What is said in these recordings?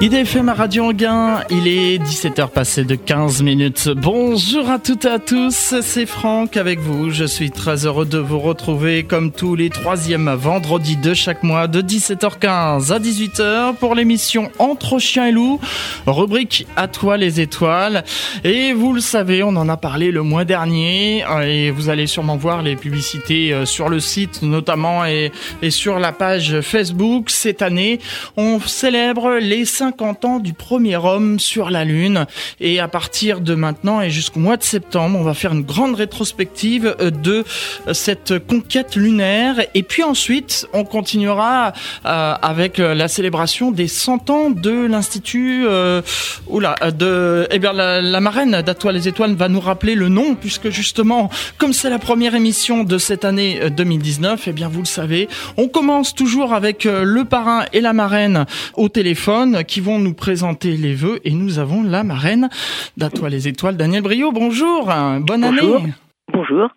IDFM à Radio Anguin, il est 17h passé de 15 minutes. Bonjour à toutes et à tous, c'est Franck avec vous. Je suis très heureux de vous retrouver comme tous les troisièmes vendredis de chaque mois de 17h15 à 18h pour l'émission Entre chiens et loups, rubrique À toi les étoiles. Et vous le savez, on en a parlé le mois dernier et vous allez sûrement voir les publicités euh, sur le site notamment et, et sur la page Facebook. Cette année, on célèbre les 5 50 ans du premier homme sur la Lune. Et à partir de maintenant et jusqu'au mois de septembre, on va faire une grande rétrospective euh, de euh, cette conquête lunaire. Et puis ensuite, on continuera euh, avec la célébration des 100 ans de l'Institut... Euh, oula, de... Eh bien, la, marraine d'Atoile les Étoiles va nous rappeler le nom, puisque justement, comme c'est la première émission de cette année 2019, eh bien, vous le savez, on commence toujours avec le parrain et la marraine au téléphone qui vont nous présenter les vœux et nous avons la marraine d'Atoile les Étoiles, Daniel Brio. Bonjour, bonne Bonjour. année. Bonjour.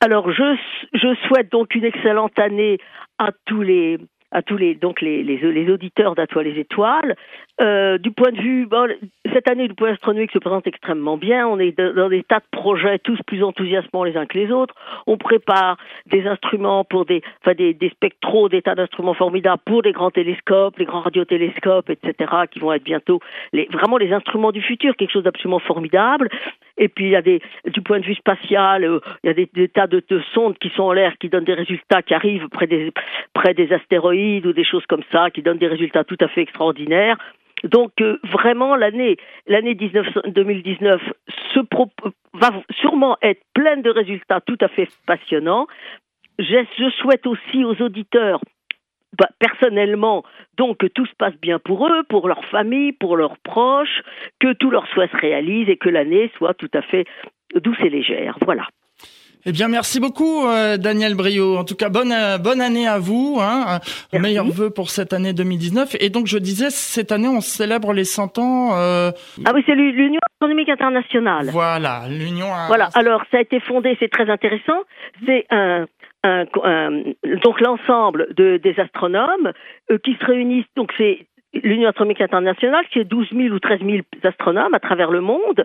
Alors, je, je souhaite donc une excellente année à tous les à tous les donc les, les, les auditeurs d'Atoile les Étoiles. Euh, du point de vue, bon, cette année, du point astronomique se présente extrêmement bien. On est dans des tas de projets, tous plus enthousiasmants les uns que les autres. On prépare des instruments pour des, enfin des, des spectros, des tas d'instruments formidables pour les grands télescopes, les grands radiotélescopes, etc., qui vont être bientôt les, vraiment les instruments du futur, quelque chose d'absolument formidable. Et puis il y a des, du point de vue spatial, euh, il y a des, tas de, de, sondes qui sont en l'air, qui donnent des résultats, qui arrivent près des, près des astéroïdes ou des choses comme ça, qui donnent des résultats tout à fait extraordinaires. Donc euh, vraiment l'année l'année 2019 se pro, va sûrement être pleine de résultats tout à fait passionnants. Je, je souhaite aussi aux auditeurs bah, personnellement, donc que tout se passe bien pour eux, pour leur famille, pour leurs proches, que tous leurs souhaits se réalisent et que l'année soit tout à fait douce et légère. Voilà. Eh bien, merci beaucoup, euh, Daniel Brio. En tout cas, bonne euh, bonne année à vous. Hein. Meilleurs vœux pour cette année 2019. Et donc, je disais, cette année, on célèbre les 100 ans. Euh... Ah oui, c'est l'Union astronomique internationale. Voilà, l'Union. Voilà. Alors, ça a été fondé. C'est très intéressant. C'est un donc l'ensemble de, des astronomes euh, qui se réunissent. Donc c'est l'Union astronomique internationale, qui est 12 000 ou 13 000 astronomes à travers le monde,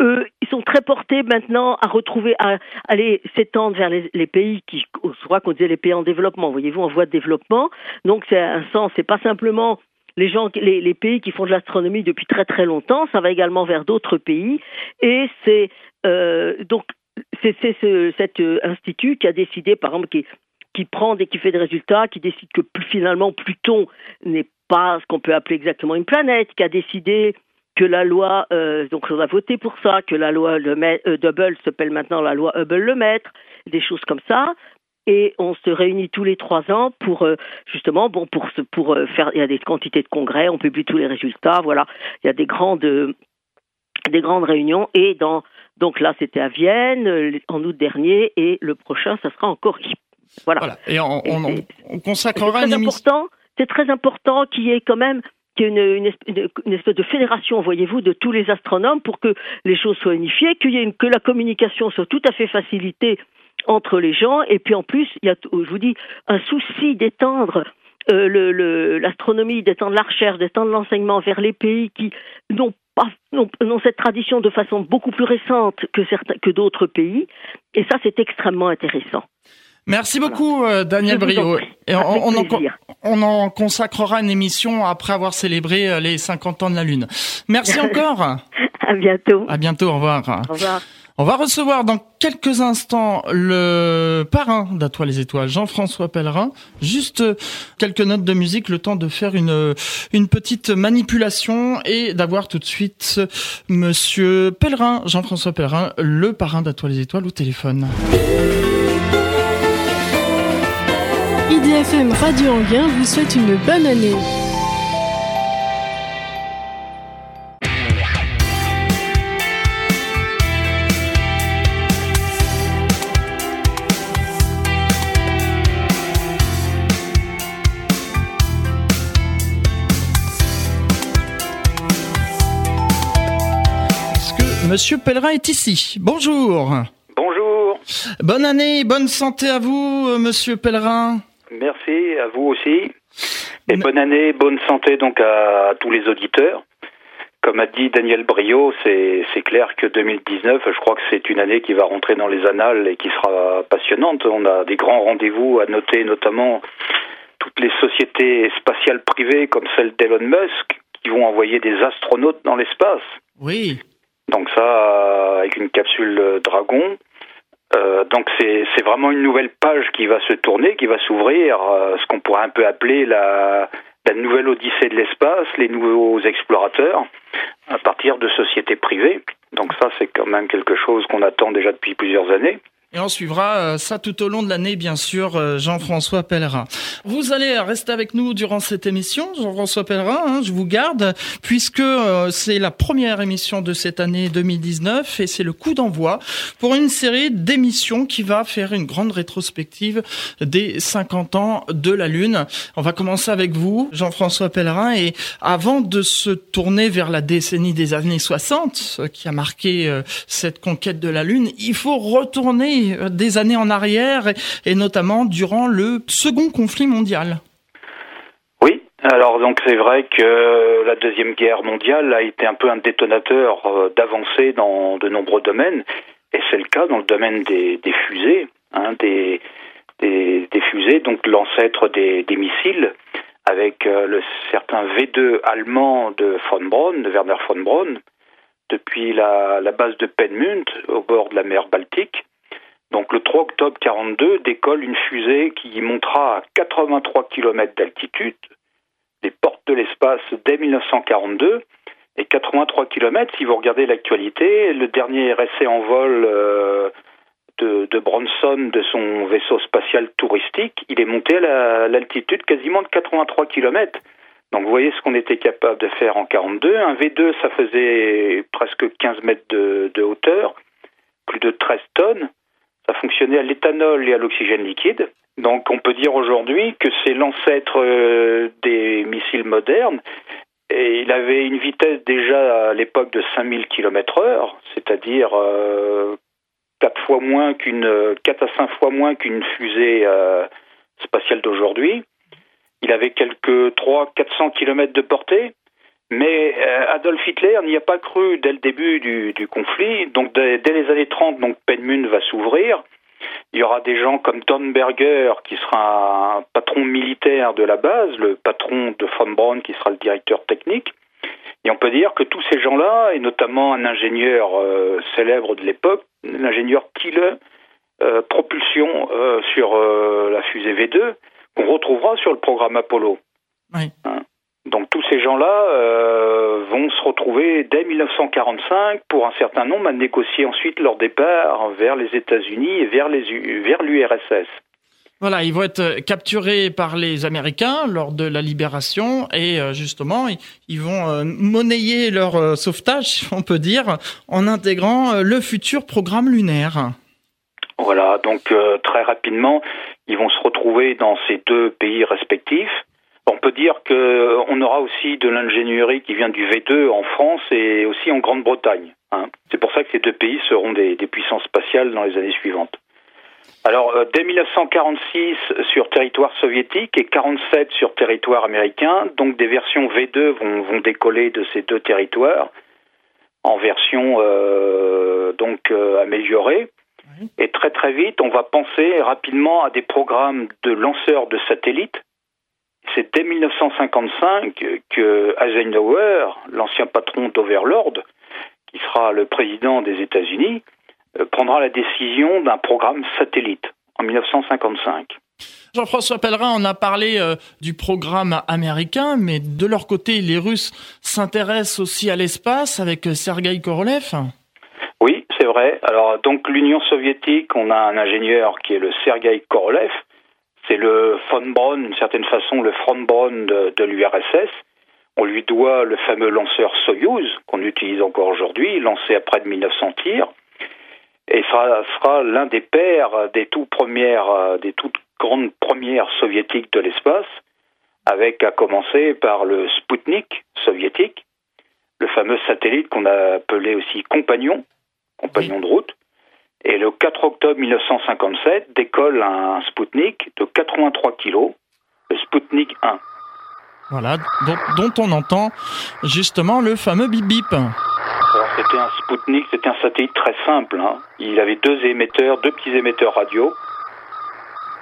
eux, ils sont très portés maintenant à retrouver, à aller s'étendre vers les, les, pays qui, je crois qu'on disait les pays en développement, voyez-vous, en voie de développement. Donc c'est un sens, c'est pas simplement les gens, les, les pays qui font de l'astronomie depuis très très longtemps, ça va également vers d'autres pays, et c'est euh, donc c'est ce, cet euh, institut qui a décidé, par exemple, qui, qui prend et qui fait des résultats, qui décide que finalement Pluton n'est pas ce qu'on peut appeler exactement une planète, qui a décidé que la loi, euh, donc on a voté pour ça, que la loi le euh, Hubble s'appelle maintenant la loi Hubble-Lemaitre, des choses comme ça. Et on se réunit tous les trois ans pour justement bon pour pour faire il y a des quantités de congrès, on publie tous les résultats, voilà, il y a des grandes des grandes réunions et dans donc là c'était à Vienne en août dernier et le prochain ça sera en Corée. Voilà. voilà. Et on, on consacrera une émission c'est très important qu'il y ait quand même qu'il y ait une, une, une, espèce de fédération, voyez-vous, de tous les astronomes pour que les choses soient unifiées, qu'il y ait une, que la communication soit tout à fait facilitée entre les gens, et puis en plus, il y a, je vous dis, un souci d'étendre euh, l'astronomie, d'étendre la recherche, d'étendre l'enseignement vers les pays qui n'ont pas non, non, cette tradition de façon beaucoup plus récente que certains que d'autres pays, et ça c'est extrêmement intéressant. Merci beaucoup, voilà. euh, Daniel Brio. Et on, on, en, on, en, consacrera une émission après avoir célébré euh, les 50 ans de la Lune. Merci encore. à bientôt. À bientôt, au revoir. Au revoir. On va recevoir dans quelques instants le parrain d'Atoile les Étoiles, Jean-François Pellerin. Juste quelques notes de musique, le temps de faire une, une petite manipulation et d'avoir tout de suite Monsieur Pellerin, Jean-François Pellerin, le parrain d'Atoile les Étoiles au téléphone. IDFM Radio Anguin vous souhaite une bonne année. Monsieur Pellerin est ici. Bonjour. Bonjour. Bonne année, bonne santé à vous, Monsieur Pellerin. Merci, à vous aussi. Et bonne année, bonne santé donc à tous les auditeurs. Comme a dit Daniel Brio, c'est clair que 2019, je crois que c'est une année qui va rentrer dans les annales et qui sera passionnante. On a des grands rendez-vous à noter, notamment toutes les sociétés spatiales privées comme celle d'Elon Musk qui vont envoyer des astronautes dans l'espace. Oui. Donc ça, avec une capsule Dragon. Euh, donc c'est vraiment une nouvelle page qui va se tourner, qui va s'ouvrir, euh, ce qu'on pourrait un peu appeler la, la nouvelle odyssée de l'espace, les nouveaux explorateurs, à partir de sociétés privées. Donc ça, c'est quand même quelque chose qu'on attend déjà depuis plusieurs années. Et on suivra euh, ça tout au long de l'année, bien sûr, euh, Jean-François Pellerin. Vous allez rester avec nous durant cette émission, Jean-François Pellerin, hein, je vous garde, puisque euh, c'est la première émission de cette année 2019 et c'est le coup d'envoi pour une série d'émissions qui va faire une grande rétrospective des 50 ans de la Lune. On va commencer avec vous, Jean-François Pellerin, et avant de se tourner vers la décennie des années 60, qui a marqué cette conquête de la Lune, il faut retourner euh, des années en arrière et, notamment durant le second conflit mondial. Oui, alors donc c'est vrai que la deuxième guerre mondiale a été un peu un détonateur euh, d'avancées dans de nombreux domaines, et c'est le cas dans le domaine des, fusées, hein, des, fusées, donc l'ancêtre des, missiles, avec euh, le certain V2 allemand de von Braun, de Werner von Braun, depuis la, la base de Penmund au bord de la mer Baltique, donc le 3 octobre 42 décolle une fusée qui montera à 83 km d'altitude des portes de l'espace dès 1942 et 83 km, si vous regardez l'actualité, le dernier essai en vol euh, de, Bronson de son vaisseau spatial touristique, il est monté à l'altitude quasiment de 83 km. Donc vous voyez ce qu'on était capable de faire en 42. Un V2, ça faisait presque 15 mètres de hauteur, plus de 13 tonnes. Ça fonctionnait à l'éthanol et à l'oxygène liquide. Donc on peut dire aujourd'hui que c'est l'ancêtre euh, des missiles modernes. Et il avait une vitesse déjà à l'époque de 5000 km/h, c'est-à-dire euh, 4 fois moins qu'une 4 à 5 fois moins qu'une fusée euh, spatiale d'aujourd'hui. Il avait quelques 3 400 km de portée. Mais euh, Adolf Hitler n'y a pas cru dès le début du, conflit. Donc dès, les années 30, donc Penmund va s'ouvrir. Il y aura des gens comme Dornberger, qui sera un patron militaire de la base, le patron de von Braun, qui sera le directeur technique. Et on peut dire que tous ces gens-là, et notamment un ingénieur euh, célèbre de l'époque, l'ingénieur Thiele, euh, propulsion sur la fusée V2, qu'on retrouvera sur le programme Apollo. Oui. Hein. Donc tous ces gens-là euh, vont se retrouver dès 1945 pour un certain nombre à négocier ensuite leur départ vers les États-Unis et vers vers l'URSS. Voilà, ils vont être euh, capturés par les Américains lors de la libération et euh, justement, ils vont monnayer leur sauvetage, on peut dire, en intégrant le futur programme lunaire. Voilà, donc très rapidement, ils vont se retrouver dans ces deux pays respectifs on peut dire qu'on euh, aura aussi de l'ingénierie qui vient du V2 en France et aussi en Grande-Bretagne. Hein. C'est pour ça que ces deux pays seront des, puissances spatiales dans les années suivantes. Alors, euh, dès 1946 sur territoire soviétique et 47 sur territoire américain, donc des versions V2 vont, décoller de ces deux territoires en version euh, donc améliorée. Et très très vite, on va penser rapidement à des programmes de lanceurs de satellites c'est dès 1955 que Eisenhower, l'ancien patron d'Overlord, qui sera le président des États-Unis, euh, prendra la décision d'un programme satellite en 1955. Jean-François Pellerin, on a parlé euh, du programme américain, mais de leur côté, les Russes s'intéressent aussi à l'espace avec euh, Sergei Korolev. Oui, c'est vrai. Alors donc l'Union soviétique, on a un ingénieur qui est le Sergei Korolev, c'est le von Braun, d'une certaine façon, le von Braun de, l'URSS. On lui doit le fameux lanceur Soyuz, qu'on utilise encore aujourd'hui, lancé à près de 1900 tirs. Et ça sera l'un des pères des, tout premières, des toutes grandes premières soviétiques de l'espace, avec à commencer par le Sputnik soviétique, le fameux satellite qu'on a appelé aussi compagnon, compagnon de route, et le 4 octobre 1957 décolle un Sputnik de 83 kg, le Sputnik 1. Voilà, dont, on entend justement le fameux bip bip. Alors c'était un Spoutnik, c'était un satellite très simple. Hein. Il avait deux émetteurs, deux petits émetteurs radio.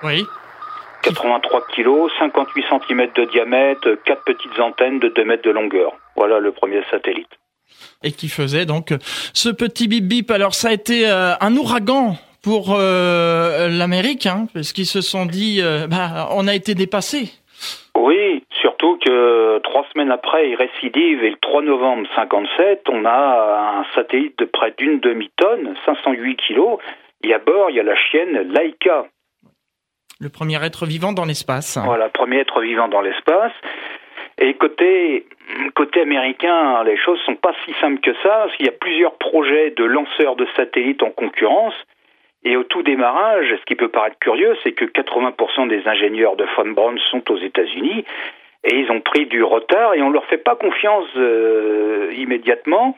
Oui. 83 kg, 58 cm de diamètre, quatre petites antennes de 2 mètres de longueur. Voilà le premier satellite. Et qui faisait donc ce petit bip bip. Alors ça a été euh, un ouragan pour euh, l'Amérique, hein, parce qu'ils se sont dit, euh, bah, on a été dépassé. Oui, surtout que trois semaines après, il récidive et le 3 novembre 57, on a un satellite de près d'une demi-tonne, 508 kilos, et à bord, il y a la chienne Laika. Le premier être vivant dans l'espace. Voilà, premier être vivant dans l'espace. Et côté, américain, les choses sont pas si simples que ça, parce qu'il y a plusieurs projets de lanceurs de satellites en concurrence. Et au tout démarrage, ce qui peut paraître curieux, c'est que 80% des ingénieurs de Von Braun sont aux États-Unis et ils ont pris du retard et on leur fait pas confiance euh, immédiatement.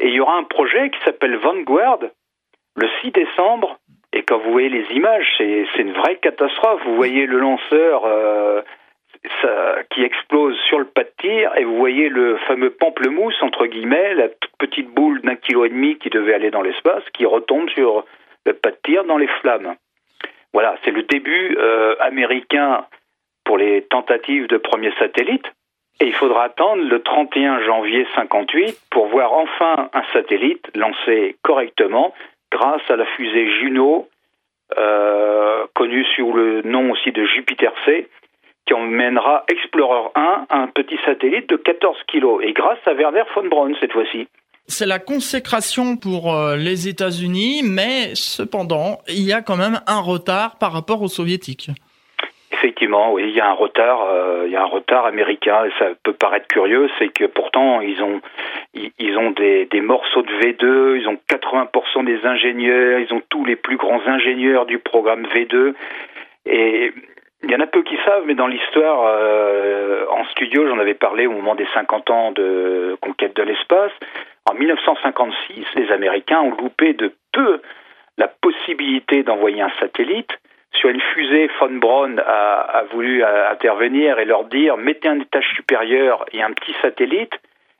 Et il y aura un projet qui s'appelle Vanguard le 6 décembre. Et quand vous voyez les images, c'est une vraie catastrophe. Vous voyez le lanceur euh, qui explose sur le pas de tir et vous voyez le fameux pamplemousse, entre guillemets, la toute petite boule d'un kilo et demi qui devait aller dans l'espace, qui retombe sur pas de tir dans les flammes. Voilà, c'est le début euh, américain pour les tentatives de premier satellite. Et il faudra attendre le 31 janvier 58 pour voir enfin un satellite lancé correctement grâce à la fusée Juno, euh, connue sous le nom aussi de Jupiter C, qui emmènera Explorer 1, un petit satellite de 14 kg, et grâce à Werner von Braun cette fois-ci. C'est la consécration pour euh, les États-Unis, mais cependant, il y a quand même un retard par rapport aux soviétiques. Effectivement, oui, il y a un retard, euh, il y a un retard américain. Et ça peut paraître curieux, c'est que pourtant ils ont, ils, ont des, des, morceaux de V2, ils ont 80% des ingénieurs, ils ont tous les plus grands ingénieurs du programme V2, et il y en a peu qui savent, mais dans l'histoire, euh, en studio, j'en avais parlé au moment des 50 ans de conquête de l'espace. En 1956, les Américains ont loupé de peu la possibilité d'envoyer un satellite. Sur une fusée, von Braun a, voulu euh, intervenir et leur dire mettez un étage supérieur et un petit satellite,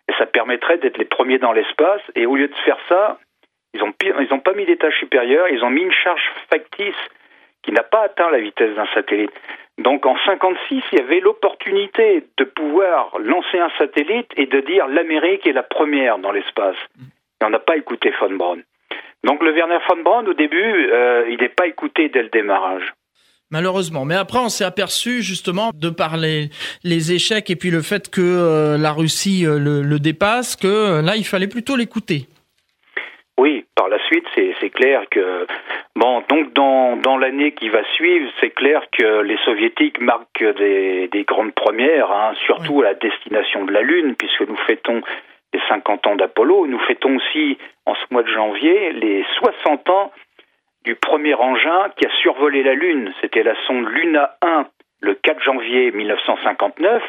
et ça permettrait d'être les premiers dans l'espace. Et au lieu de faire ça, ils n'ont ils pas mis d'étage supérieur, ils ont mis une charge factice qui n'a pas atteint la vitesse d'un satellite. Donc en 56, il y avait l'opportunité de pouvoir lancer un satellite et de dire l'Amérique est la première dans l'espace. Et on n'a pas écouté von Braun. Donc le Werner von Braun, au début, euh, il n'est pas écouté dès le démarrage. Malheureusement. Mais après, on s'est aperçu justement de par les, échecs et puis le fait que euh, la Russie euh, le, dépasse, que là, il fallait plutôt l'écouter. Oui, par la suite, c'est clair que bon, donc dans, dans l'année qui va suivre, c'est clair que les soviétiques marquent des, des grandes premières, hein, surtout à la destination de la Lune, puisque nous fêtons les 50 ans d'Apollo. Nous fêtons aussi en ce mois de janvier les 60 ans du premier engin qui a survolé la Lune. C'était la sonde Luna 1 le 4 janvier 1959.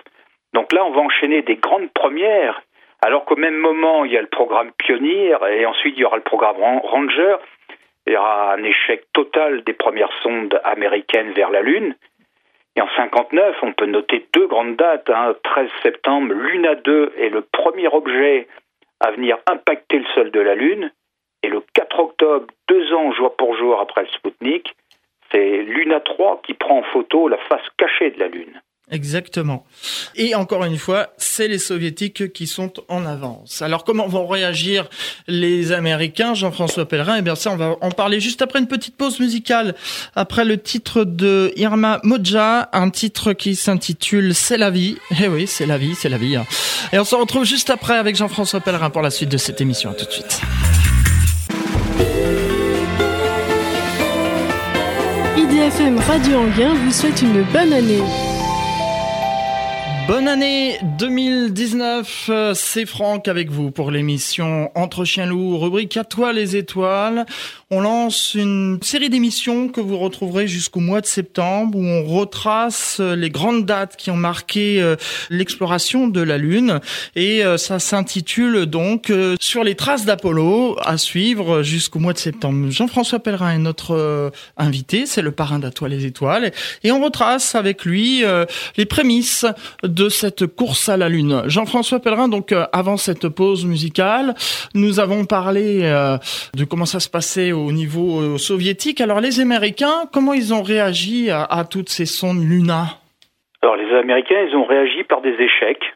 Donc là, on va enchaîner des grandes premières alors qu'au même moment, il y a le programme Pionnier et ensuite il y aura le programme Ranger. Il y aura un échec total des premières sondes américaines vers la Lune. Et en 59, on peut noter deux grandes dates. 13 hein. septembre, Luna 2 est le premier objet à venir impacter le sol de la Lune. Et le 4 octobre, deux ans jour pour jour après le Sputnik, c'est Luna 3 qui prend en photo la face cachée de la Lune. Exactement. Et encore une fois, c'est les soviétiques qui sont en avance. Alors comment vont réagir les Américains, Jean-François Pellerin? Eh bien ça, on va en parler juste après une petite pause musicale, après le titre de Irma Moja, un titre qui s'intitule C'est la vie. Eh oui, c'est la vie, c'est la vie. Hein. Et on se retrouve juste après avec Jean-François Pellerin pour la suite de cette émission. À tout de suite. IDFM Radio Anguin vous souhaite une bonne année. Bonne année 2019, c'est Franck avec vous pour l'émission Entre Chiens Loups, rubrique à toi les étoiles. On lance une série d'émissions que vous retrouverez jusqu'au mois de septembre où on retrace les grandes dates qui ont marqué euh, l'exploration de la Lune et euh, ça s'intitule donc euh, sur les traces d'Apollo à suivre jusqu'au mois de septembre. Jean-François Pellerin est notre invité, c'est le parrain d'Atoile les étoiles et on retrace avec lui les prémices de cette course à la Lune. Jean-François Pellerin, donc avant cette pause musicale, nous avons parlé de comment ça se passait niveau soviétique. Alors les Américains, comment ils ont réagi à, à toutes ces sondes Luna? Alors les Américains, ils ont réagi par des échecs.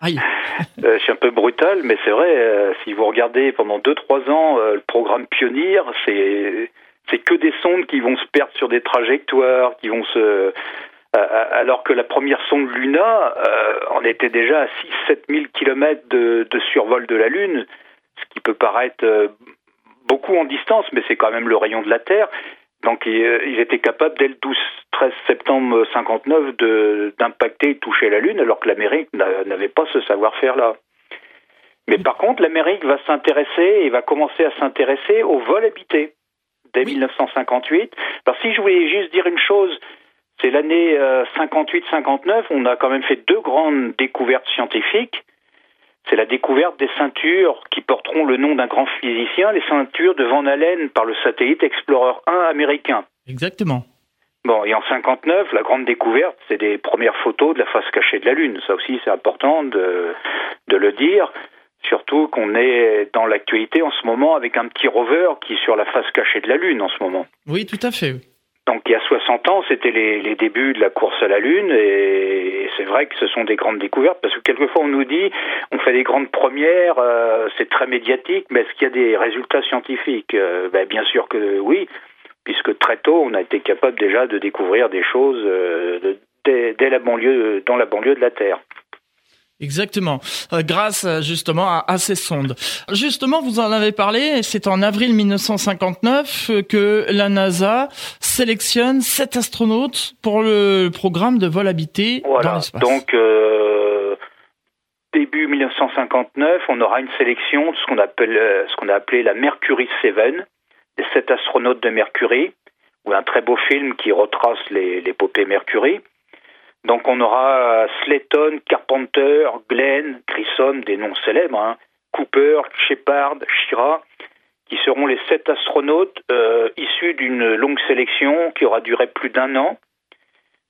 Aïe. euh, c'est un peu brutal, mais c'est vrai. Euh, si vous regardez pendant 2-3 ans euh, le programme Pionnier, c'est c'est que des sondes qui vont se perdre sur des trajectoires, qui vont se euh, alors que la première sonde Luna, on était déjà à 6-7 000 kilomètres de, de, survol de la Lune, ce qui peut paraître beaucoup en distance, mais c'est quand même le rayon de la Terre. Donc ils étaient capables dès le 12-13 septembre 59 d'impacter et toucher la Lune, alors que l'Amérique n'avait pas ce savoir-faire-là. Mais par contre, l'Amérique va s'intéresser et va commencer à s'intéresser au vol habité dès 1958. Alors si je voulais juste dire une chose, c'est l'année 58-59, euh, on a quand même fait deux grandes découvertes scientifiques c'est la découverte des ceintures qui porteront le nom d'un grand physicien, les ceintures de Van Allen par le satellite Explorer 1 américain. Exactement. Bon, et en 59, la grande découverte, c'est des premières photos de la face cachée de la Lune. Ça aussi, c'est important de, de le dire. Surtout qu'on est dans l'actualité en ce moment avec un petit rover qui est sur la face cachée de la Lune en ce moment. Oui, tout à fait. Donc il y a 60 ans, c'était les, débuts de la course à la Lune et, c'est vrai que ce sont des grandes découvertes parce que quelquefois on nous dit on fait des grandes premières, euh, c'est très médiatique, mais est-ce qu'il y a des résultats scientifiques? Euh, ben, Bien sûr que oui, puisque très tôt on a été capable déjà de découvrir des choses euh, dès, la banlieue, dans la banlieue de la Terre. Exactement, euh, grâce euh, justement à, ces sondes. Justement, vous en avez parlé, c'est en avril 1959 euh, que la NASA sélectionne sept astronautes pour le programme de vol habité dans l'espace. Donc, début 1959, on aura une sélection de ce qu'on appelle, ce qu'on a appelé la Mercury 7, les sept astronautes de Mercury, ou un très beau film qui retrace l'épopée Mercury. Donc on aura Slayton, Carpenter, Glenn, Grissom, des noms célèbres, hein, Cooper, Shepard, Shira, qui seront les sept astronautes euh, issus d'une longue sélection qui aura duré plus d'un an.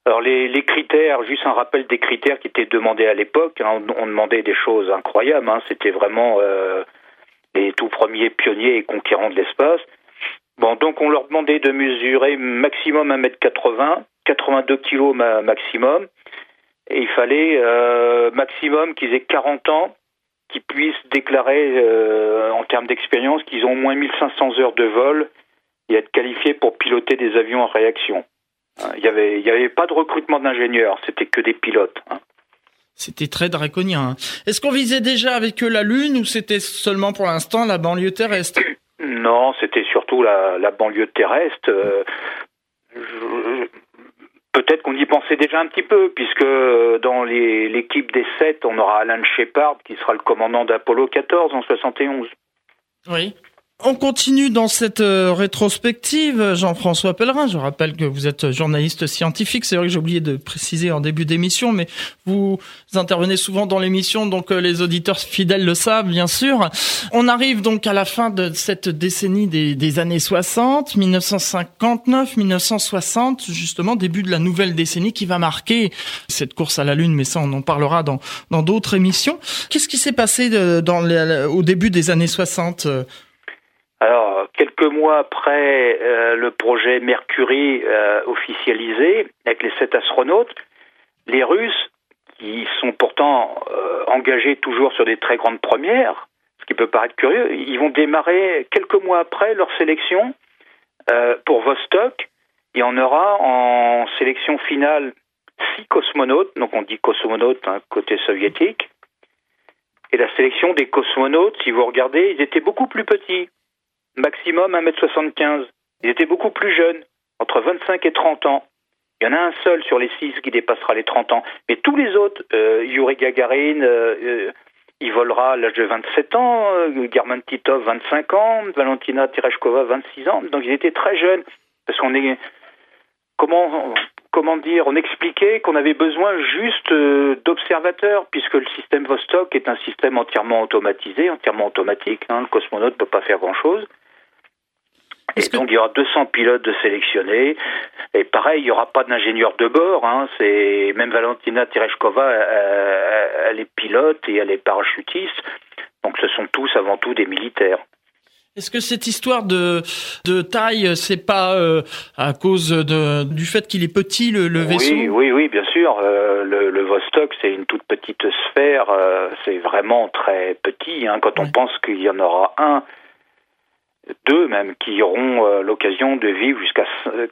Alors les, critères, juste un rappel des critères qui étaient demandés à l'époque, hein, on, demandait des choses incroyables, hein, c'était vraiment euh, les tout premiers pionniers et conquérants de l'espace. Bon, donc on leur demandait de mesurer maximum 1m80, 82 kilos maximum. Et il fallait euh, maximum qu'ils aient 40 ans, qu'ils puissent déclarer euh, en termes d'expérience qu'ils ont au moins 1500 heures de vol et être qualifiés pour piloter des avions en réaction. Hein, il n'y avait, il y avait pas de recrutement d'ingénieurs, c'était que des pilotes. Hein. C'était très draconien. Hein. Est-ce qu'on visait déjà avec eux la Lune ou c'était seulement pour l'instant la banlieue terrestre? Non, c'était surtout la, la, banlieue terrestre. Euh, Peut-être qu'on y pensait déjà un petit peu, puisque dans l'équipe des sept, on aura Alan Shepard qui sera le commandant d'Apollo 14 en 71. Oui. On continue dans cette euh, rétrospective, Jean-François Pellerin. Je rappelle que vous êtes journaliste scientifique. C'est vrai que j'ai oublié de préciser en début d'émission, mais vous intervenez souvent dans l'émission, donc euh, les auditeurs fidèles le savent, bien sûr. On arrive donc à la fin de cette décennie des, années 60, 1959, 1960, justement début de la nouvelle décennie qui va marquer cette course à la Lune. Mais ça, on en parlera dans dans d'autres émissions. Qu'est-ce qui s'est passé les, au début des années 60 alors, quelques mois après euh, le projet Mercury euh, officialisé, avec les sept astronautes, les Russes, qui sont pourtant euh, engagés toujours sur des très grandes premières, ce qui peut paraître curieux, ils vont démarrer quelques mois après leur sélection pour Vostok. Y en aura en sélection finale six cosmonautes, donc on dit cosmonautes hein, côté soviétique. Et la sélection des cosmonautes, si vous regardez, ils étaient beaucoup plus petits maximum 1m75. Ils étaient beaucoup plus jeunes, entre 25 et 30 ans. Il y en a un seul sur les six qui dépassera les 30 ans. Mais tous les autres, euh, Yuri Gagarin, euh, euh, il volera à l'âge de 27 ans, euh, German Titov 25 ans, Valentina Tereshkova 26 ans. Donc ils étaient très jeunes. Parce qu'on est. Comment, comment dire On expliquait qu'on avait besoin juste d'observateurs, puisque le système Vostok est un système entièrement automatisé, entièrement automatique. Hein, le cosmonaute ne peut pas faire grand-chose. Et donc il y aura 200 pilotes de sélectionnés. Et pareil, il n'y aura pas d'ingénieur de bord. Hein. C'est même Valentina Tereshkova, elle, est pilote et elle est parachutiste. Donc ce sont tous avant tout des militaires. Est-ce que cette histoire de, de taille, c'est pas euh, à cause de, du fait qu'il est petit le, vaisseau Oui, oui, oui, bien sûr. Euh, le, le, Vostok, c'est une toute petite sphère. Euh, c'est vraiment très petit. Hein, quand on pense qu'il y en aura un deux même, qui auront euh, l'occasion de vivre jusqu'à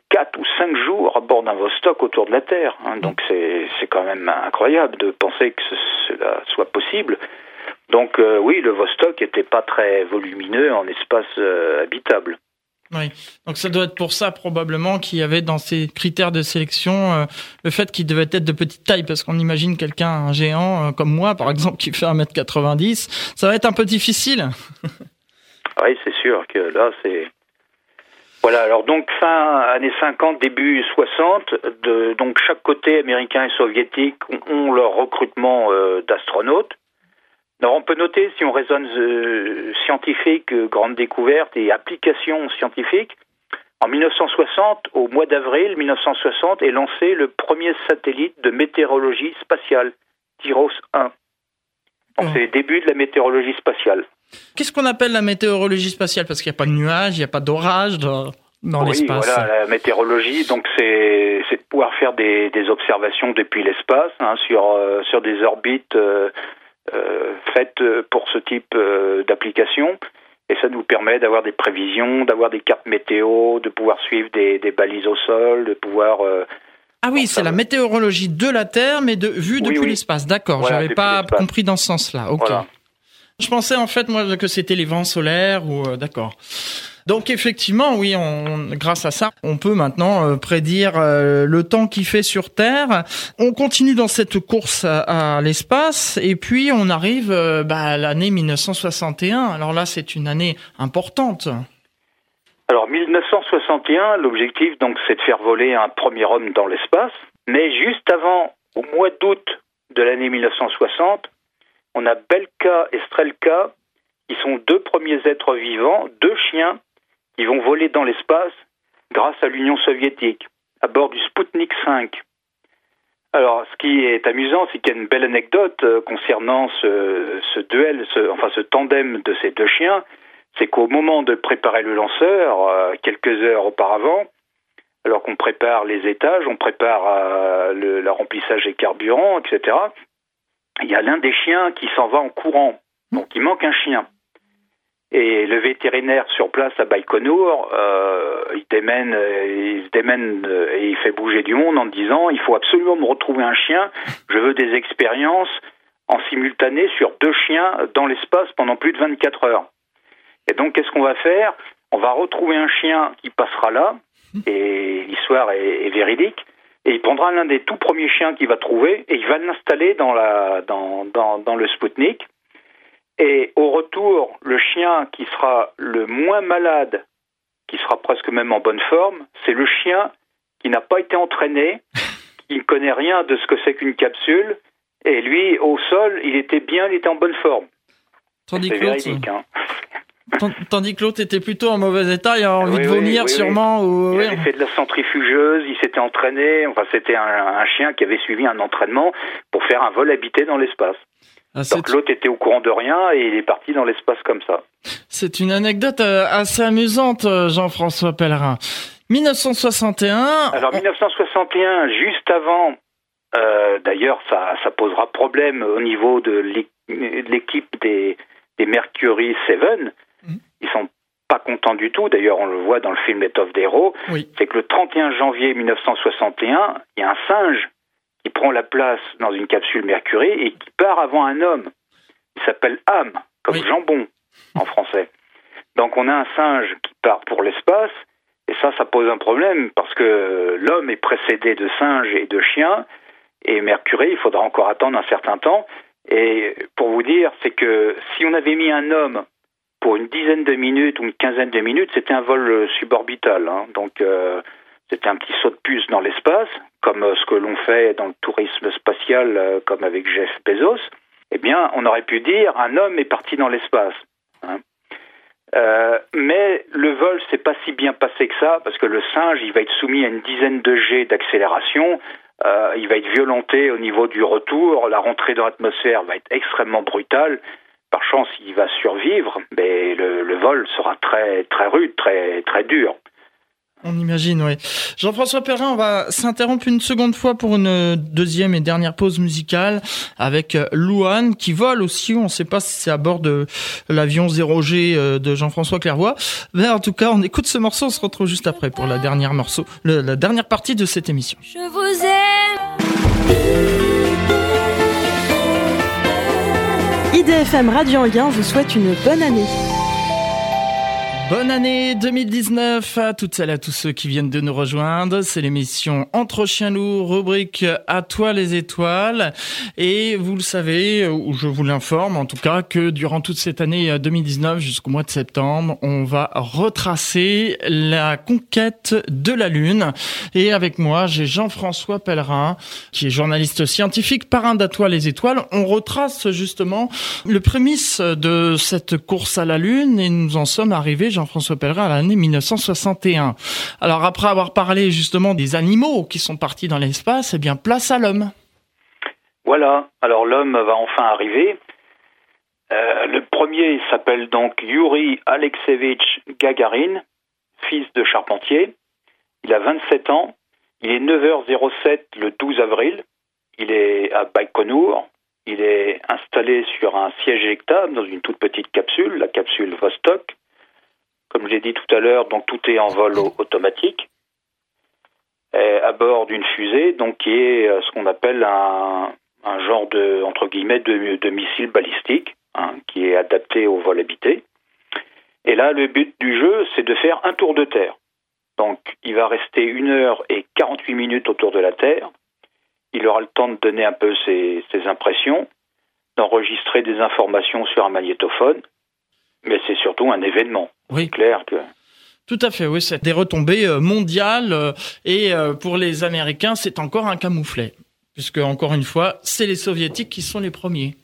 quatre ou cinq jours à bord d'un Vostok autour de la Terre. Hein. Donc c'est quand même incroyable de penser que cela soit possible. Donc euh, oui, le Vostok n'était pas très volumineux en espace euh, habitable. Oui, donc ça doit être pour ça probablement qu'il y avait dans ces critères de sélection le fait qu'il devait être de petite taille, parce qu'on imagine quelqu'un, un géant comme moi par exemple, qui fait 1m90, ça va être un peu difficile. Oui, c'est sûr que là, c'est. Voilà, alors donc fin années 50, début 60, de, donc chaque côté américain et soviétique ont leur recrutement euh, d'astronautes. Alors on peut noter, si on raisonne euh, scientifique, euh, grande découverte et application scientifique, en 1960, au mois d'avril 1960, est lancé le premier satellite de météorologie spatiale, Tyros 1. Donc mmh. c'est le début de la météorologie spatiale. Qu'est-ce qu'on appelle la météorologie spatiale? Parce qu'il n'y a pas de nuages, il n'y a pas d'orage dans, dans oui, Voilà, la météorologie, donc c'est de pouvoir faire des, des observations depuis l'espace hein, sur euh, sur des orbites euh, euh, faites pour ce type d'application. Et ça nous permet d'avoir des prévisions, d'avoir des cartes météo, de pouvoir suivre des, des balises au sol, de pouvoir ah oui, c'est la météorologie de la Terre, mais de vue depuis l'espace. D'accord, je j'avais pas compris dans ce sens-là. Ok. Je pensais en fait moi que c'était les vents solaires ou euh, d'accord. Donc effectivement, oui, grâce à ça, on peut maintenant euh, prédire euh, le temps qu'il fait sur Terre. On continue dans cette course à, l'espace et puis on arrive bah, à l'année 1961. Alors là, c'est une année importante. Alors 1961, l'objectif donc c'est de faire voler un premier homme dans l'espace, mais juste avant, au mois d'août de l'année 1960, on a Belka et Strelka, qui sont deux premiers êtres vivants, deux chiens, qui vont voler dans l'espace grâce à l'Union soviétique, à bord du Sputnik 5. Alors, ce qui est amusant, c'est qu'il y a une belle anecdote euh, concernant ce, duel, enfin ce tandem de ces deux chiens, c'est qu'au moment de préparer le lanceur, euh, quelques heures auparavant, alors qu'on prépare les étages, on prépare euh, le, remplissage des carburants, etc il y a l'un des chiens qui s'en va en courant. Donc il manque un chien. Et le vétérinaire sur place à Baïkonour, euh, il, démène, il se démène euh, et il fait bouger du monde en disant il faut absolument me retrouver un chien, je veux des expériences en simultané sur deux chiens dans l'espace pendant plus de 24 heures. Et donc qu'est-ce qu'on va faire? On va retrouver un chien qui passera là, et l'histoire est véridique, et il prendra l'un des tout premiers chiens qu'il va trouver et il va l'installer dans, la, dans, dans, dans le Spoutnik. Et au retour, le chien qui sera le moins malade, qui sera presque même en bonne forme, c'est le chien qui n'a pas été entraîné, qui ne connaît rien de ce que c'est qu'une capsule, et lui, au sol, il était bien, il était en bonne forme. C'est véridique. Hein. Tandis que l'autre était plutôt en mauvais état, il a envie de vomir sûrement. Ou... Il avait fait de la centrifugeuse, il s'était entraîné, enfin c'était un, chien qui avait suivi un entraînement pour faire un vol habité dans l'espace. Ah, Donc l'autre était au courant de rien et il est parti dans l'espace comme ça. C'est une anecdote euh, assez amusante, euh, Jean-François Pellerin. 1961. Alors 1961, juste avant, euh, d'ailleurs ça, ça posera problème au niveau de l'équipe des, des Mercury 7 ils sont pas contents du tout. D'ailleurs, on le voit dans le film of the Hero. C'est que le 31 janvier 1961, il y a un singe qui prend la place dans une capsule Mercury et qui part avant un homme. Il s'appelle Ham, comme jambon en français. Donc on a un singe qui part pour l'espace, et ça, ça pose un problème, parce que l'homme est précédé de singes et de chiens, et Mercury, il faudra encore attendre un certain temps. Et pour vous dire, c'est que si on avait mis un homme pour une dizaine de minutes ou une quinzaine de minutes, c'était un vol suborbital. Hein. Donc euh, c'était un petit saut de puce dans l'espace, comme ce que l'on fait dans le tourisme spatial, euh, comme avec Jeff Bezos. Eh bien, on aurait pu dire un homme est parti dans l'espace. Hein. Euh, mais le vol s'est pas si bien passé que ça, parce que le singe, il va être soumis à une dizaine de G d'accélération. Euh, il va être violenté au niveau du retour. La rentrée dans l'atmosphère va être extrêmement brutale. Par chance, il va survivre, mais le, le vol sera très très rude, très très dur. On imagine, oui. Jean-François Perrin, on va s'interrompre une seconde fois pour une deuxième et dernière pause musicale avec euh, Louane qui vole aussi. On ne sait pas si c'est à bord de l'avion 0G euh, de Jean-François Clairvoy. Mais en tout cas, on écoute ce morceau. On se retrouve juste après pour la dernière morceau, la dernière partie de cette émission. Je vous aime. IDFM Radio Anguin vous souhaite une bonne année. Bonne année 2019 à toutes celles et à tous ceux qui viennent de nous rejoindre. C'est l'émission Entre chiens loups, rubrique À toi les étoiles. Et vous le savez, ou je vous l'informe en tout cas, que durant toute cette année 2019 jusqu'au mois de septembre, on va retracer la conquête de la Lune. Et avec moi, j'ai Jean-François Pellerin, qui est journaliste scientifique, parrain d'À toi les étoiles. On retrace justement le prémisse de cette course à la Lune et nous en sommes arrivés, Jean-François Pellerin à l'année 1961. Alors après avoir parlé justement des animaux qui sont partis dans l'espace, eh bien place à l'homme. Voilà, alors l'homme va enfin arriver. Euh, le premier s'appelle donc Yuri Alexevich Gagarin, fils de charpentier. Il a 27 ans. Il est 9h07 le 12 avril. Il est à Baïkonour. Il est installé sur un siège éjectable dans une toute petite capsule, la capsule Vostok. Comme je l'ai dit tout à l'heure, donc tout est en vol automatique. à bord d'une fusée, donc qui est euh, ce qu'on appelle un, genre de entre guillemets de, de missile balistique, hein, qui est adapté au vol habité. Et là, le but du jeu, c'est de faire un tour de terre. Donc, il va rester une heure et 48 minutes autour de la Terre. Il aura le temps de donner un peu ses impressions, d'enregistrer des informations sur un magnétophone, mais c'est surtout un événement. Oui. clair que. Tout à fait, oui, c'est des retombées euh, mondiales euh, et euh, pour les Américains, c'est encore un camouflet, puisque encore une fois, c'est les Soviétiques qui sont les premiers.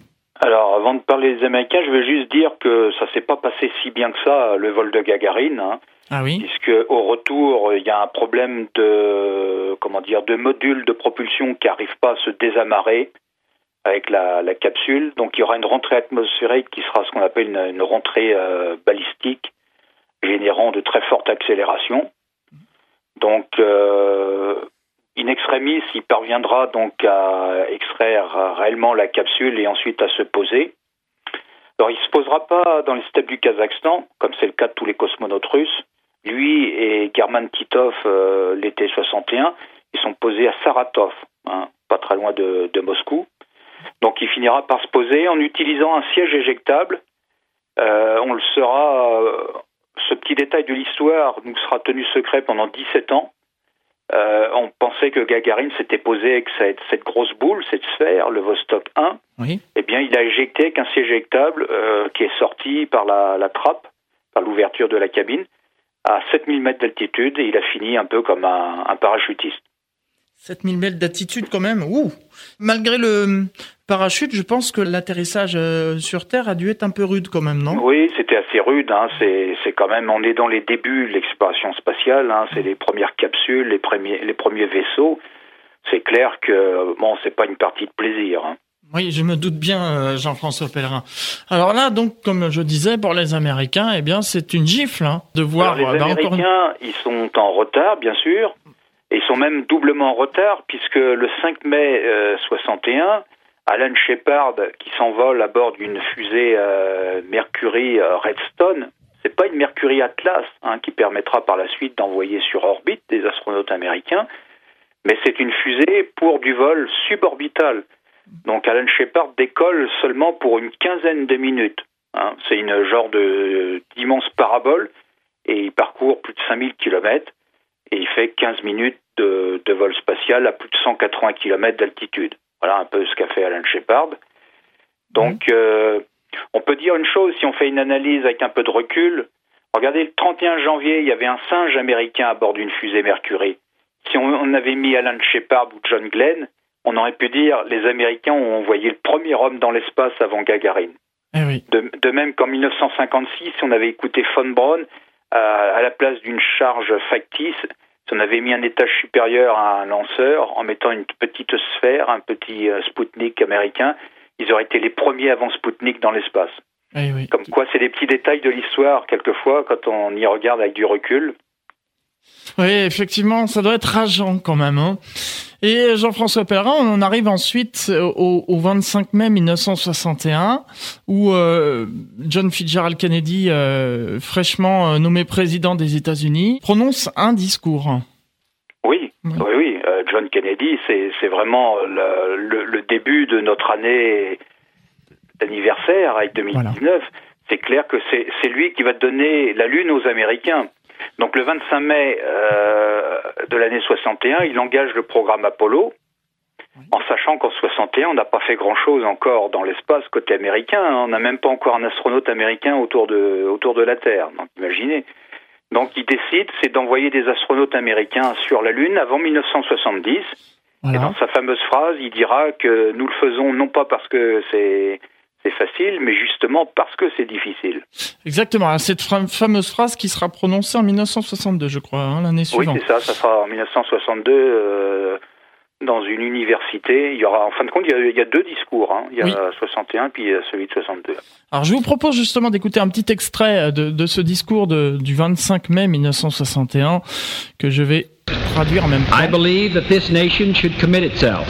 Alors, avant de parler des Américains, je veux juste dire que ça s'est pas passé si bien que ça, le vol de Gagarine. Hein, ah oui. Puisque au retour, il y a un problème de comment dire de module de propulsion qui n'arrive pas à se désamarrer avec la, capsule. Donc il y aura une rentrée atmosphérique qui sera ce qu'on appelle une, rentrée euh, balistique, générant de très fortes accélérations. Donc euh, in extremis, il parviendra donc à extraire réellement la capsule et ensuite à se poser. Alors il se posera pas dans les steppes du Kazakhstan, comme c'est le cas de tous les cosmonautes russes. Lui et German Titov, euh, l'été 61, ils sont posés à Saratov, hein, pas très loin de Moscou. Donc il finira par se poser en utilisant un siège éjectable. Euh, on le saura, euh, ce petit détail de l'histoire nous sera tenu secret pendant 17 ans. Euh, on pensait que Gagarine s'était posé avec cette, cette, grosse boule, cette sphère, le Vostok 1. Oui. Eh bien, il a éjecté avec un siège éjectable qui est sorti par la, la trappe, par l'ouverture de la cabine, à 7000 mètres d'altitude, et il a fini un peu comme un, un parachutiste. 7000 mètres d'altitude quand même. Ouh. Malgré le parachute, je pense que l'atterrissage euh, sur Terre a dû être un peu rude quand même, non? Oui, c'était assez rude. Hein. C'est quand même, on est dans les débuts de l'exploration spatiale. Hein. C'est les premières capsules, les premiers, les premiers vaisseaux. C'est clair que bon, c'est pas une partie de plaisir. Hein. Oui, je me doute bien, euh, Jean-François Pellerin. Alors là, donc, comme je disais, pour les Américains, eh bien, c'est une gifle de voir. Alors, les bah, Américains, encore... ils sont en retard, bien sûr. Ils sont même doublement en retard puisque le 5 mai euh, 61, Alan Shepard, qui s'envole à bord d'une fusée euh, Mercury euh, Redstone, c'est pas une Mercury Atlas hein, qui permettra par la suite d'envoyer sur orbite des astronautes américains, mais c'est une fusée pour du vol suborbital. Donc Alan Shepard décolle seulement pour une quinzaine de minutes. Hein. C'est une genre d'immense parabole et il parcourt plus de 5000 kilomètres et il fait 15 minutes de, de, vol spatial à plus de 180 km d'altitude. Voilà un peu ce qu'a fait Alan Shepard. Donc, euh, on peut dire une chose, si on fait une analyse avec un peu de recul, regardez, le 31 janvier, il y avait un singe américain à bord d'une fusée Mercury. Si on, avait mis Alan Shepard ou John Glenn, on aurait pu dire les Américains ont envoyé le premier homme dans l'espace avant Gagarine. Eh de, même qu'en 1956, si on avait écouté von Braun, à la place d'une charge factice, si on avait mis un étage supérieur à un lanceur en mettant une petite sphère, un petit euh, Spoutnik américain, ils auraient été les premiers avant Spoutnik dans l'espace. Eh Comme quoi, c'est des petits détails de l'histoire, quelquefois, quand on y regarde avec du recul. Oui, effectivement, ça doit être rageant quand même. Hein. Et Jean-François Perrin, on en arrive ensuite au, 25 mai 1961, où euh, John Fitzgerald Kennedy, euh, fraîchement euh, nommé président des États-Unis, prononce un discours. Oui, oui, oui. John Kennedy, c'est vraiment le, début de notre année d'anniversaire avec 2019. C'est clair que c'est lui qui va donner la lune aux Américains. Donc le 25 mai euh, de l'année 61, il engage le programme Apollo, en sachant qu'en 61, on n'a pas fait grand-chose encore dans l'espace côté américain. Hein. On n'a même pas encore un astronaute américain autour de, autour de la Terre. Donc imaginez. Donc il décide, c'est d'envoyer des astronautes américains sur la Lune avant 1970. Et dans sa fameuse phrase, il dira que nous le faisons non pas parce que c'est c'est facile, mais justement parce que c'est difficile. Exactement, cette fameuse phrase qui sera prononcée en 1962, je crois, hein, l'année suivante. Oui, c'est ça, ça sera en 1962 euh, dans une université. Il y aura, en fin de compte, il y a, deux discours. Hein. Il y a 61 puis celui de 62. Alors, je vous propose justement d'écouter un petit extrait de, ce discours du 25 mai 1961 que je vais traduire en même temps. I believe that this nation should commit itself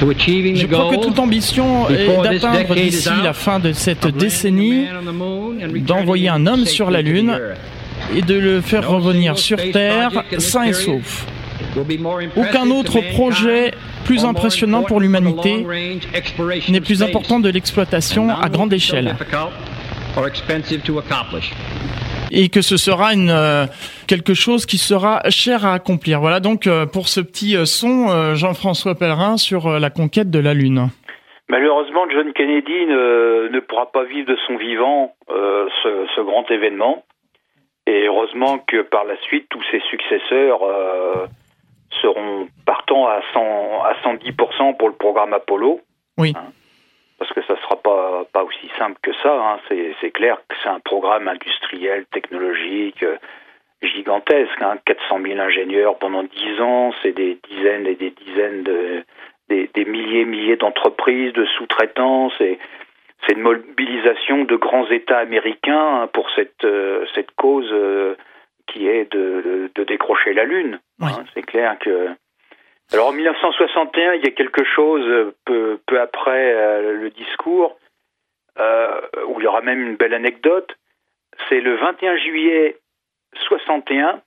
je crois que toute ambition est d'atteindre d'ici la fin de cette décennie d'envoyer un homme sur la Lune et de le faire revenir sur Terre sain et sauf. Aucun autre projet plus impressionnant pour l'humanité n'est plus important de l'exploitation à grande échelle et que ce sera une euh, quelque chose qui sera cher à accomplir. Voilà donc euh, pour ce petit euh, son Jean-François Pellerin sur la conquête de la Lune. Malheureusement, John Kennedy ne, ne pourra pas vivre de son vivant ce, ce, grand événement. Et heureusement que par la suite, tous ses successeurs seront partants à, 100, à 110% pour le programme Apollo. Oui. Hein parce que ça ne sera pas, pas aussi simple que ça. Hein. C'est clair que c'est un programme industriel, technologique, euh, gigantesque. Hein. 400 000 ingénieurs pendant 10 ans, c'est des dizaines et des dizaines de des, des milliers milliers d'entreprises, de sous-traitants. C'est c'est une mobilisation de grands États américains hein, pour cette euh, cette cause euh, qui est de, de, décrocher la lune. Hein. C'est clair que alors en 1961, il y a quelque chose euh, peu, peu après euh, le discours euh, où il y aura même une belle anecdote. C'est le 21 juillet 61,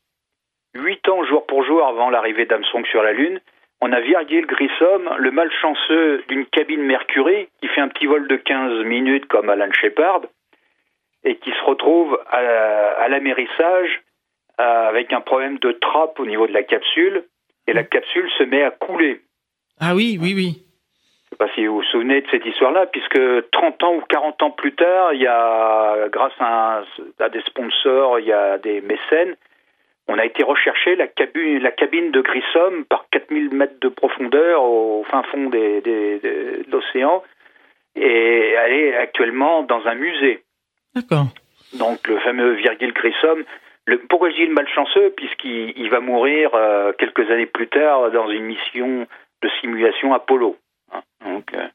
huit ans jour pour jour avant l'arrivée d'Armstrong sur la Lune, on a Virgil Grissom, le malchanceux d'une cabine Mercury, qui fait un petit vol de 15 minutes comme Alan Shepard, et qui se retrouve à, l'amérissage avec un problème de trappe au niveau de la capsule et la capsule se met à couler. Ah oui, oui, oui. Je ne sais pas si vous vous souvenez de cette histoire-là, puisque 30 ans ou 40 ans plus tard, il y a, grâce à, des sponsors, il y a des mécènes, on a été rechercher la cabine, la cabine de Grissom par 4000 mètres de profondeur au fin fond de l'océan, et elle est actuellement dans un musée. D'accord. Donc le fameux Virgil Grissom, le, pourquoi je dis le malchanceux Puisqu'il va mourir euh, quelques années plus tard dans une mission de simulation Apollo. Hein. euh,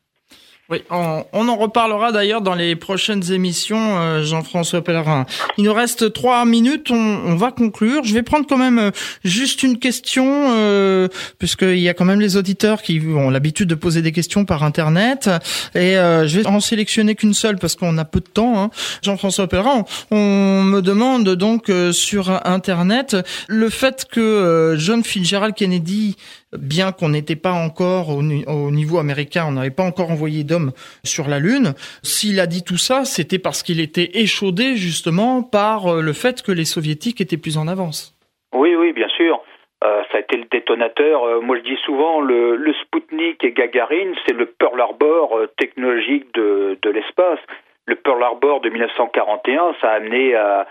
oui, on, on, en reparlera d'ailleurs dans les prochaines émissions, euh, Jean-François Pellerin. Il nous reste trois minutes, on, on, va conclure. Je vais prendre quand même euh, juste une question, euh, puisqu'il y a quand même les auditeurs qui ont l'habitude de poser des questions par Internet. Et euh, je vais en sélectionner qu'une seule parce qu'on a peu de temps. Hein. Jean-François Pellerin, on, me demande donc sur Internet le fait que John Fitzgerald Kennedy bien qu'on n'était pas encore au, niveau américain, on n'avait pas encore envoyé d'hommes sur la Lune, s'il a dit tout ça, c'était parce qu'il était échaudé justement par euh, le fait que les soviétiques étaient plus en avance. Oui, oui, bien sûr. Euh, ça a été le détonateur. Euh, moi, je dis souvent, le, le Sputnik et Gagarine, c'est le Pearl Harbor technologique de, l'espace. Le Pearl Harbor de 1941, ça a amené à,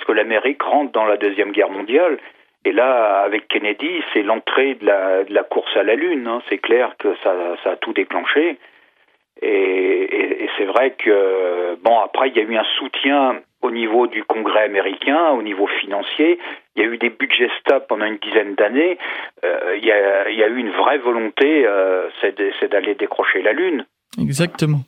ce que l'Amérique rentre dans la Deuxième Guerre mondiale. Et là, avec Kennedy, c'est l'entrée de la, course à la Lune. Hein. C'est clair que ça a tout déclenché. Et, et, et c'est vrai que, bon, après, il y a eu un soutien au niveau du Congrès américain, au niveau financier. Il y a eu des budgets stables pendant une dizaine d'années. Euh, il, il, y a, eu une vraie volonté, euh, c'est d'aller décrocher la Lune. Exactement.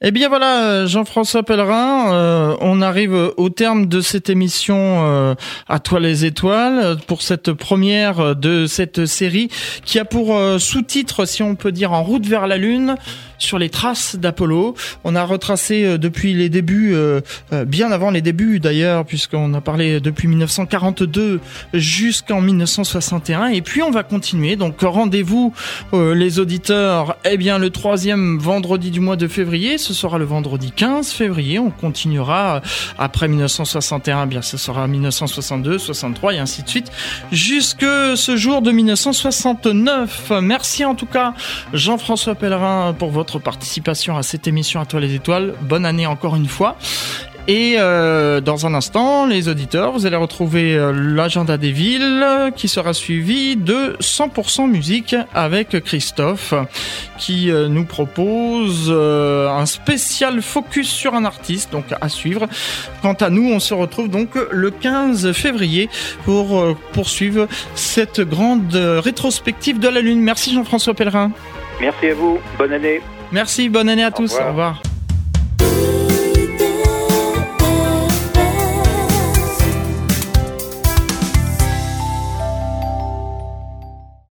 Eh bien voilà, Jean-François Pellerin, euh, on arrive au terme de cette émission euh, à toi les étoiles pour cette première de cette série qui a pour euh, sous-titre, si on peut dire, en route vers la lune sur les traces d'Apollo. On a retracé euh, depuis les débuts, euh, euh, bien avant les débuts d'ailleurs, puisqu'on a parlé depuis 1942 jusqu'en 1961. Et puis on va continuer. Donc rendez-vous les auditeurs. Eh bien le troisième vendredi du mois de février, ce sera le vendredi 15 février. On continuera après 1961. Eh bien ce sera 1962, 63 et ainsi de suite jusque ce jour de 1969. Merci en tout cas Jean-François Pellerin pour votre participation à cette émission à toi les étoiles. Bonne année encore une fois. Et euh, dans un instant, les auditeurs, vous allez retrouver euh, l'agenda des villes qui sera suivi de 100% musique avec Christophe qui euh, nous propose un spécial focus sur un artiste, donc à suivre. Quant à nous, on se retrouve donc le 15 février pour poursuivre cette grande rétrospective de la Lune. Merci Jean-François Pellerin. Merci à vous. Bonne année. Merci, bonne année à tous. Au revoir. Au revoir.